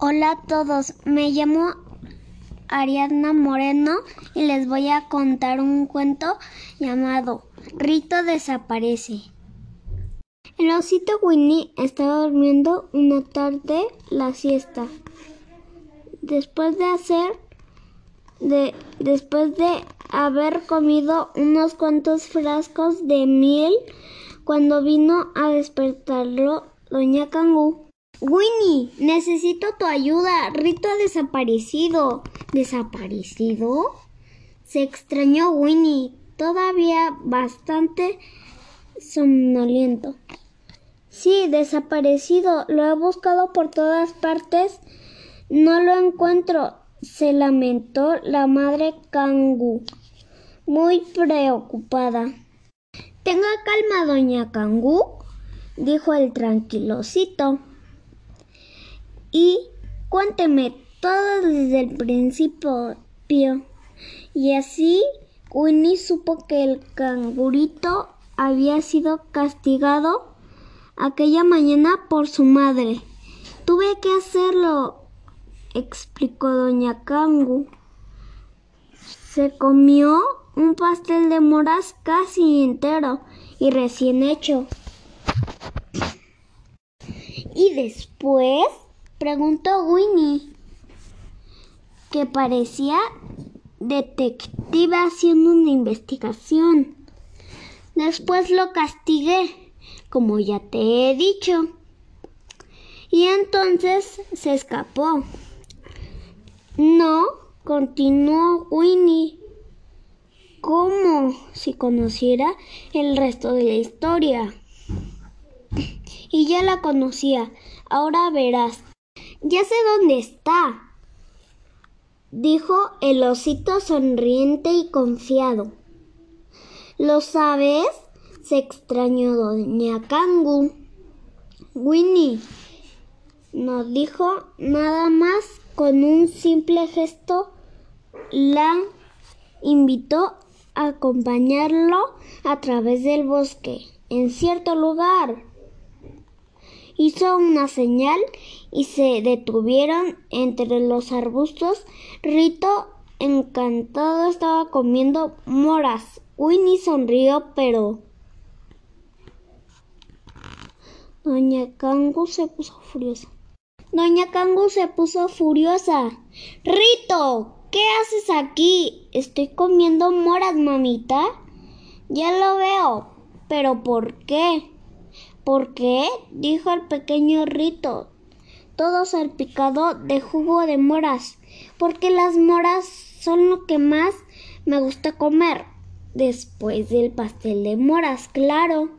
Hola a todos, me llamo Ariadna Moreno y les voy a contar un cuento llamado Rito desaparece. El osito Winnie estaba durmiendo una tarde la siesta. Después de hacer de después de haber comido unos cuantos frascos de miel cuando vino a despertarlo doña Cangú. Winnie, necesito tu ayuda. Rito ha desaparecido. ¿Desaparecido? Se extrañó Winnie, todavía bastante somnoliento. Sí, desaparecido. Lo he buscado por todas partes. No lo encuentro, se lamentó la madre Cangú, muy preocupada. Tenga calma, doña Cangú, dijo el tranquilocito y cuénteme todo desde el principio. Y así Winnie supo que el cangurito había sido castigado aquella mañana por su madre. Tuve que hacerlo, explicó doña Cangu. Se comió un pastel de moras casi entero y recién hecho. Y después Preguntó Winnie, que parecía detective haciendo una investigación. Después lo castigué, como ya te he dicho. Y entonces se escapó. No, continuó Winnie. ¿Cómo si conociera el resto de la historia? Y ya la conocía. Ahora verás. Ya sé dónde está, dijo el osito sonriente y confiado. ¿Lo sabes? se extrañó doña Kangu. Winnie no dijo nada más con un simple gesto la invitó a acompañarlo a través del bosque en cierto lugar hizo una señal y se detuvieron entre los arbustos. Rito, encantado, estaba comiendo moras. Winnie sonrió, pero... Doña Kangu se puso furiosa. Doña Kangu se puso furiosa. Rito, ¿qué haces aquí? Estoy comiendo moras, mamita. Ya lo veo. ¿Pero por qué? ¿Por qué? dijo el pequeño Rito, todo salpicado de jugo de moras, porque las moras son lo que más me gusta comer, después del pastel de moras, claro.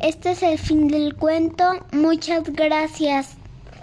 Este es el fin del cuento. Muchas gracias.